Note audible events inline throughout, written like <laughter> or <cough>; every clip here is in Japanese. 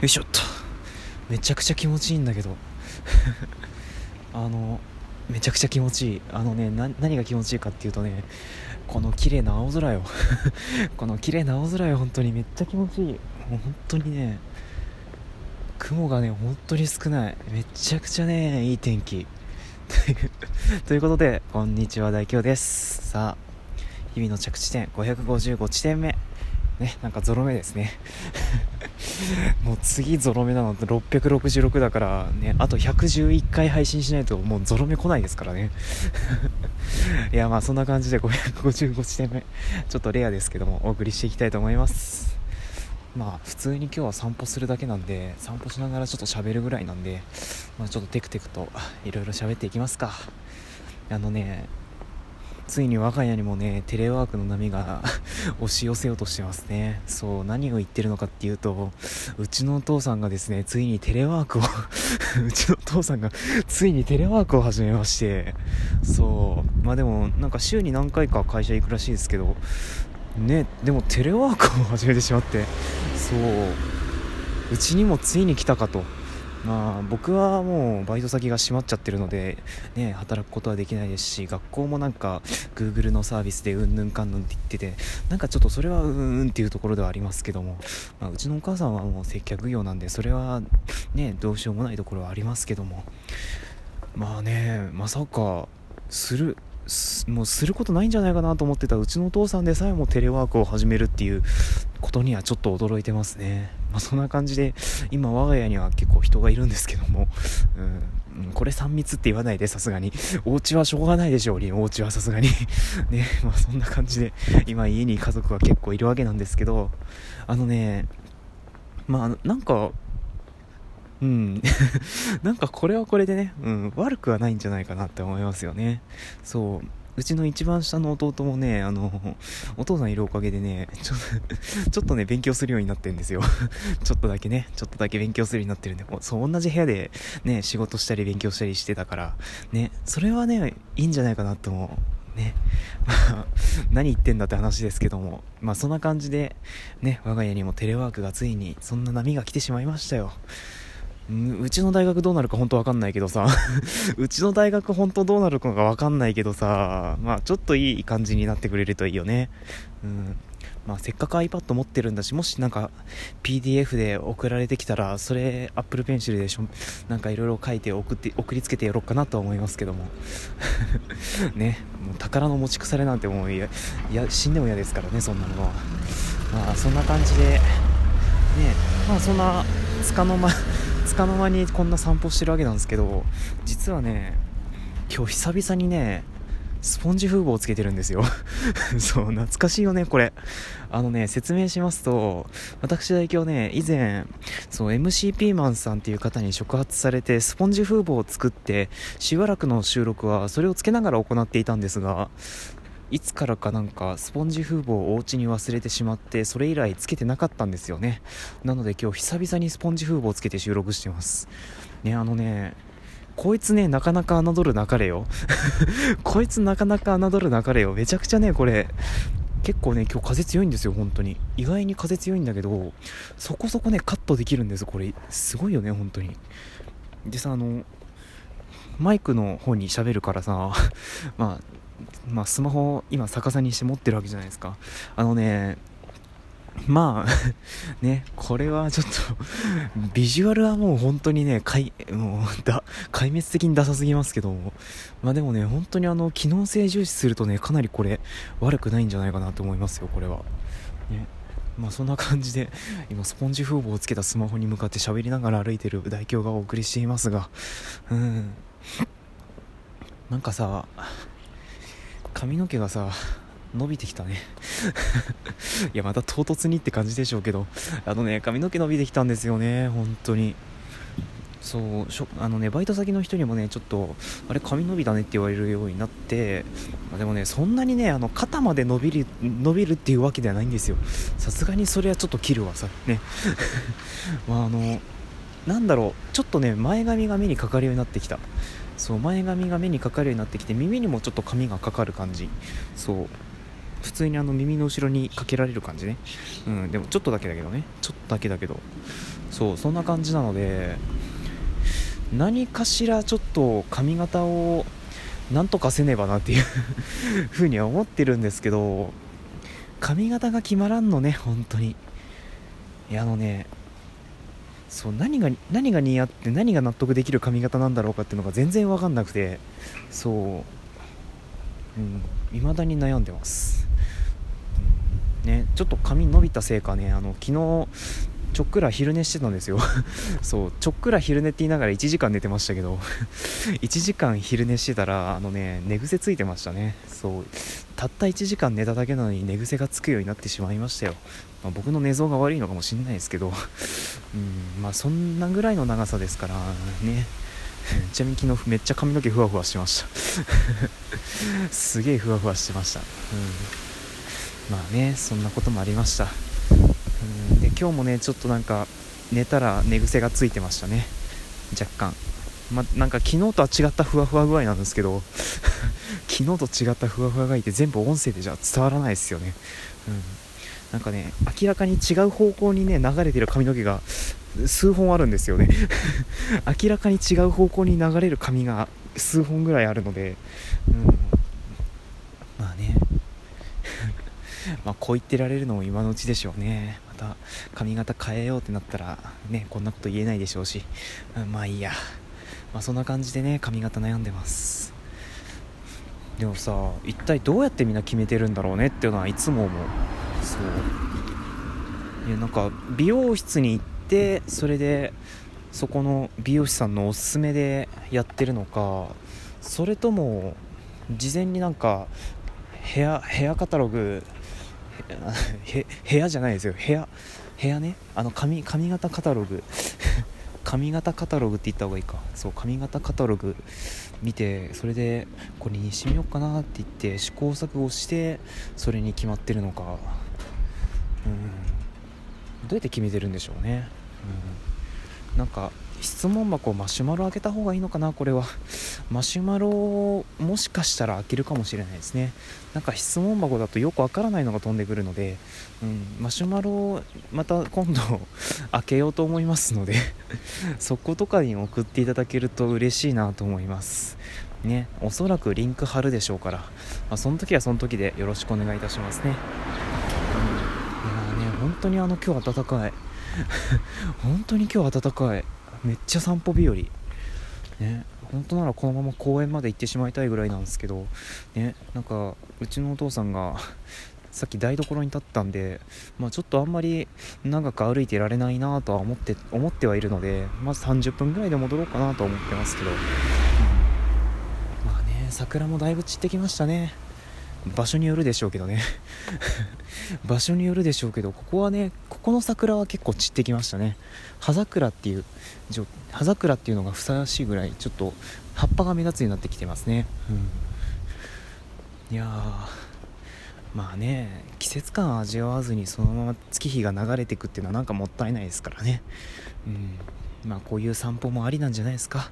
よいしょっと。めちゃくちゃ気持ちいいんだけど。<laughs> あのめちゃくちゃ気持ちいい。あのね何が気持ちいいかっていうとねこの綺麗な青空よ。<laughs> この綺麗な青空よ。本当に。めっちゃ気持ちいい。もう本当にね雲がね本当に少ない。めちゃくちゃねいい天気。<laughs> ということでこんにちは大京です。さあ日々の着地点555地点目。ねなんかゾロ目ですね。もう次ゾロ目なのって666だからねあと111回配信しないともうゾロ目来ないですからね。<laughs> いやまあそんな感じで555地点目。ちょっとレアですけどもお送りしていきたいと思います。まあ普通に今日は散歩するだけなんで散歩しながらちょっと喋るぐらいなんで、まあ、ちょっとテクテクといろいろ喋っていきますか。あのねついに我が家にもねテレワークの波が <laughs> 押し寄せようとしてますね。そう何を言ってるのかっていうとうちのお父さんがですねついにテレワークを <laughs> うちのお父さんがついにテレワークを始めまして。そう。まあでもなんか週に何回か会社行くらしいですけどねでもテレワークを始めてしまって。そう。うちにもついに来たかと。まあ僕はもうバイト先が閉まっちゃってるので、ね、働くことはできないですし学校もなんか Google のサービスでうんぬんかんぬんって言っててなんかちょっとそれはうんうんっていうところではありますけども、まあ、うちのお母さんはもう接客業なんでそれはねどうしようもないところはありますけどもまあねまさかするもうすることないんじゃないかなと思ってたうちのお父さんでさえもテレワークを始めるっていうことにはちょっと驚いてますね。まあ、そんな感じで今我が家には結構人がいるんですけども、うん、これ3密って言わないでさすがに。お家はしょうがないでしょうに、お家はさすがに。<laughs> ね、まあそんな感じで今家に家族が結構いるわけなんですけど、あのね、まあなんかうん。<laughs> なんかこれはこれでね、うん、悪くはないんじゃないかなって思いますよね。そう。うちの一番下の弟もね、あの、お父さんいるおかげでね、ちょ <laughs> ちょっとね、勉強するようになってるんですよ。<laughs> ちょっとだけね、ちょっとだけ勉強するようになってるんで、もうそう、同じ部屋でね、仕事したり勉強したりしてたから、ね、それはね、いいんじゃないかなって思う。ね。まあ、何言ってんだって話ですけども、まあそんな感じで、ね、我が家にもテレワークがついに、そんな波が来てしまいましたよ。うちの大学どうなるか本当わかんないけどさ <laughs> うちの大学本当どうなるかがわかんないけどさ、まあちょっといい感じになってくれるといいよね。うん。まあせっかく iPad 持ってるんだし、もしなんか PDF で送られてきたら、それ Apple Pencil でしょ、なんかいろいろ書いて送って、送りつけてやろうかなとは思いますけども。<laughs> ね、もう宝の持ち腐れなんてもういや、いや死んでも嫌ですからね、そんなのは。まあそんな感じで、ね、まあそんな、つかの間、つかの間にこんな散歩してるわけなんですけど実はね今日久々にねスポンジ風防をつけてるんですよ。<laughs> そう懐かしいよねこれ。あのね説明しますと私代表ね以前そう MC ピーマンさんっていう方に触発されてスポンジ風防を作ってしばらくの収録はそれをつけながら行っていたんですがいつからかなんかスポンジ風防をお家に忘れてしまってそれ以来つけてなかったんですよね。なので今日久々にスポンジ風防をつけて収録してます。ねあのねこいつねなかなか侮るなかれよ。<laughs> こいつなかなか侮るなかれよ。めちゃくちゃねこれ。結構ね今日風強いんですよ本当に。意外に風強いんだけどそこそこねカットできるんです。これすごいよね本当に。でさあのマイクの方に喋るからさ <laughs> まあまあ、スマホを今逆さにして持ってるわけじゃないですか。あのねまあ <laughs> ねこれはちょっとビジュアルはもう本当にね壊もうだ壊滅的にダサすぎますけどまあでもね本当にあの機能性重視するとねかなりこれ悪くないんじゃないかなと思いますよこれは。ね。まあそんな感じで今スポンジ風防をつけたスマホに向かって喋りながら歩いてる代表がお送りしていますがうん。なんかさ髪の毛がさ伸びてきたね。<laughs> いやまた唐突にって感じでしょうけど。あのね髪の毛伸びてきたんですよね。本当に。そうしょあのねバイト先の人にもねちょっとあれ髪伸びだねって言われるようになって、ま、でもねそんなにねあの肩まで伸びる伸びるっていうわけではないんですよ。さすがにそれはちょっと切るわさ。ね。<laughs> まああのなんだろう。ちょっとね前髪が目にかかるようになってきた。そう前髪が目にかかるようになってきて耳にもちょっと髪がかかる感じ。そう。普通にあの耳の後ろにかけられる感じね。うんでもちょっとだけだけどね。ちょっとだけだけど。そうそんな感じなので何かしらちょっと髪型をなんとかせねばなっていう <laughs> ふうには思ってるんですけど髪型が決まらんのね本当に。いやあのねそう何が何が似合って何が納得できる髪型なんだろうかっていうのが全然分かんなくてそう。うん未だに悩んでます、ねちょっと髪伸びたせいかねあの昨日ちょっくら昼寝してたんですよ。<laughs> そうちょっくら昼寝って言いながら1時間寝てましたけど <laughs> 1時間昼寝してたらあのね寝癖ついてましたね。そうたった1時間寝ただけなのに寝癖がつくようになってしまいましたよ、まあ、僕の寝相が悪いのかもしれないですけど。うんまあそんなぐらいの長さですからね。ちなみに昨日めっちゃ髪の毛ふわふわしてました。<laughs> すげえふわふわしてました、うん、まあねそんなこともありました。うんで今日もねちょっとなんか寝たら寝癖がついてましたね。若干。まなんか昨日とは違ったふわふわ具合なんですけど <laughs> 昨日と違ったふわふわ具合って全部音声でじゃ伝わらないですよね。うんなんかね明らかに違う方向にね流れてる髪の毛が数本あるんですよね。<laughs> 明らかに違う方向に流れる髪が数本ぐらいあるので、うん、まあね。<laughs> まあこう言ってられるのも今のうちでしょうね。また髪型変えようってなったらねこんなこと言えないでしょうし、うん、まあいいや。まあそんな感じでね髪型悩んでます。でもさ一体どうやってみんな決めてるんだろうねっていうのはいつも思う。そう。いやなんか美容室に行ってそれでそこの美容師さんのおすすめでやってるのかそれとも事前になんかヘアヘアカタログ部屋じゃないですよ。部屋部屋ね。あの髪髪型カタログ。<laughs> 髪型カタログって言った方がいいか。そう髪型カタログ見てそれでこれにしてみようかなって言って試行錯誤してそれに決まってるのか。うん。どうやって決めてるんでしょうね。うん。なんか質問箱マシュマロ開けた方がいいのかなこれは。<laughs> マシュマロもしかしたら開けるかもしれないですね。なんか質問箱だとよくわからないのが飛んでくるので、うん、マシュマロまた今度 <laughs> 開けようと思いますので <laughs> そことかに送っていただけると嬉しいなと思います。ね。おそらくリンク貼るでしょうから、まあ、その時はその時でよろしくお願いいたしますね、当にあの今日暖かい。<laughs> 本当に今日暖かい。めっちゃ散歩日和。ね本当ならこのまま公園まで行ってしまいたいぐらいなんですけど。ねなんかうちのお父さんが <laughs> さっき台所に立ったんで、まあ、ちょっとあんまり長く歩いてられないなとは思って思ってはいるのでまず30分ぐらいで戻ろうかなと思ってますけど、うん、まあね桜もだいぶ散ってきましたね。場所によるでしょうけどね。<laughs> 場所によるでしょうけどここはねここの桜は結構散ってきましたね。葉桜っていう葉桜っていうのがふさわしいぐらいちょっと葉っぱが目立つようになってきてますね、うん、いやまあね季節感味わわずにそのまま月日が流れていくっていうのはなんかもったいないですからね、うん。まあこういう散歩もありなんじゃないですか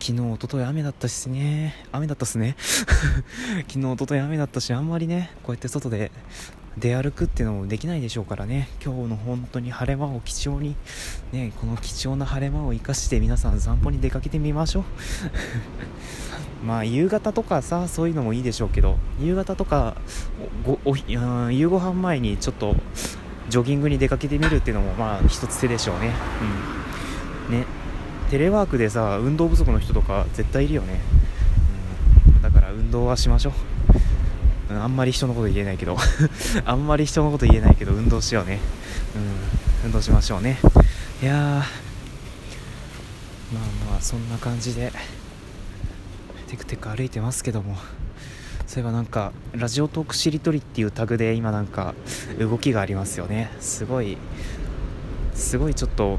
昨日、おととい雨だったしね、雨だったっすね。<laughs> 昨日、おととい雨だったし、あんまりね、こうやって外で出歩くっていうのもできないでしょうからね、今日の本当に晴れ間を貴重に、ね、この貴重な晴れ間を生かして皆さん散歩に出かけてみましょう。<laughs> まあ夕方とかさそういうのもいいでしょうけど夕方とかごお夕ご飯前にちょっとジョギングに出かけてみるっていうのもまあ一つ手でしょうね。うんね。テレワークでさ運動不足の人とか絶対いるよね、うん、だから運動はしましょう、うん、あんまり人のこと言えないけど。<laughs> あんまり人のこと言えないけど運動しようね。うん。運動しましょうね。いやまあまあそんな感じでテクテク歩いてますけども。そういえばなんかラジオトークしりとりっていうタグで今なんか動きがありますよね。すごいすごいちょっと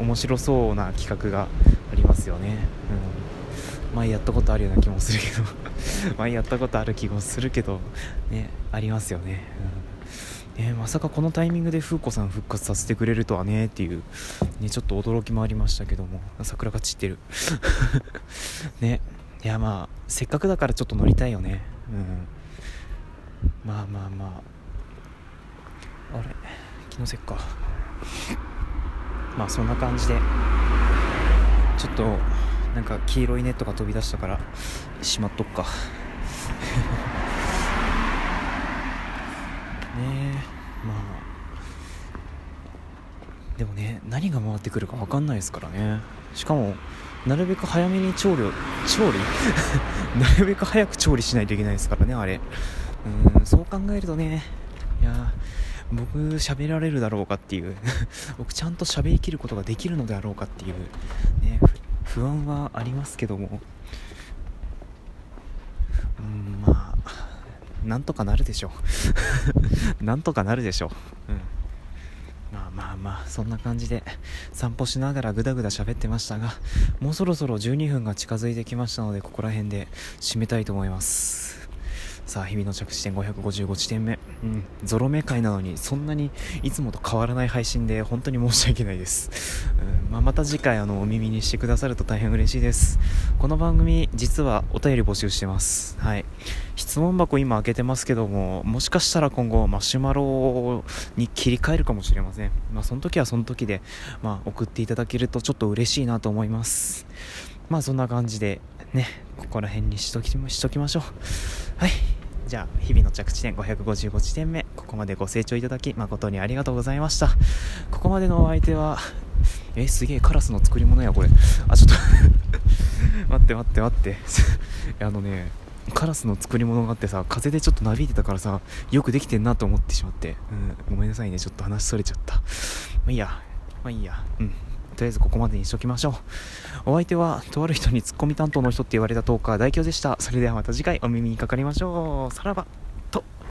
面白そうな企画がありますよね、うん、前やったことあるような気もするけど。<laughs> 前やったことある気もするけどねありますよね、うん、ね、まさかこのタイミングで風子さん復活させてくれるとはねっていう、ね、ちょっと驚きもありましたけども。桜が散ってる。<laughs> ね。いやまあせっかくだからちょっと乗りたいよね。うん。まあまあまあ。あれ？気のせっか。まあそんな感じでちょっとなんか黄色いネットが飛び出したからしまっとくか。<laughs> ねえまあ。でもね何が回ってくるか分かんないですからね。しかもなるべく早めに調理調理？<laughs> なるべく早く調理しないといけないですからねあれ。うんそう考えるとねいや僕喋られるだろうかっていう <laughs> 僕ちゃんと喋りきることができるのであろうかっていうね不安はありますけども。うんまあなんとかなるでしょう。<laughs> なんとかなるでしょう。うん。まあまあまあそんな感じで散歩しながらぐだぐだ喋ってましたがもうそろそろ12分が近づいてきましたのでここら辺で締めたいと思います。さあ日々の着地点555地点目、うん、ゾロ目回なのにそんなにいつもと変わらない配信で本当に申し訳ないです、うん。まあ、また次回あのお耳にしてくださると大変嬉しいです。この番組実はお便り募集してます。はい。質問箱今開けてますけどももしかしたら今後マシュマロに切り替えるかもしれません。まあその時はその時で、まあ、送っていただけるとちょっと嬉しいなと思います。まあそんな感じでねここら辺にしときしときましょう。はいじゃあ日々の着地点555地点目ここまでご清聴いただき誠にありがとうございました。ここまでのお相手はえすげえカラスの作り物やこれ。あちょっと <laughs> 待って待って待って。<laughs> あのねカラスの作り物があってさ風でちょっとなびいてたからさよくできてんなと思ってしまって、うん、ごめんなさいねちょっと話それちゃった。まあいいや。まあいいや。うん。とりあえずここまでにしときましょう。お相手はとある人にツッコミ担当の人って言われたトーカー大京でした。それではまた次回お耳にかかりましょう。さらば。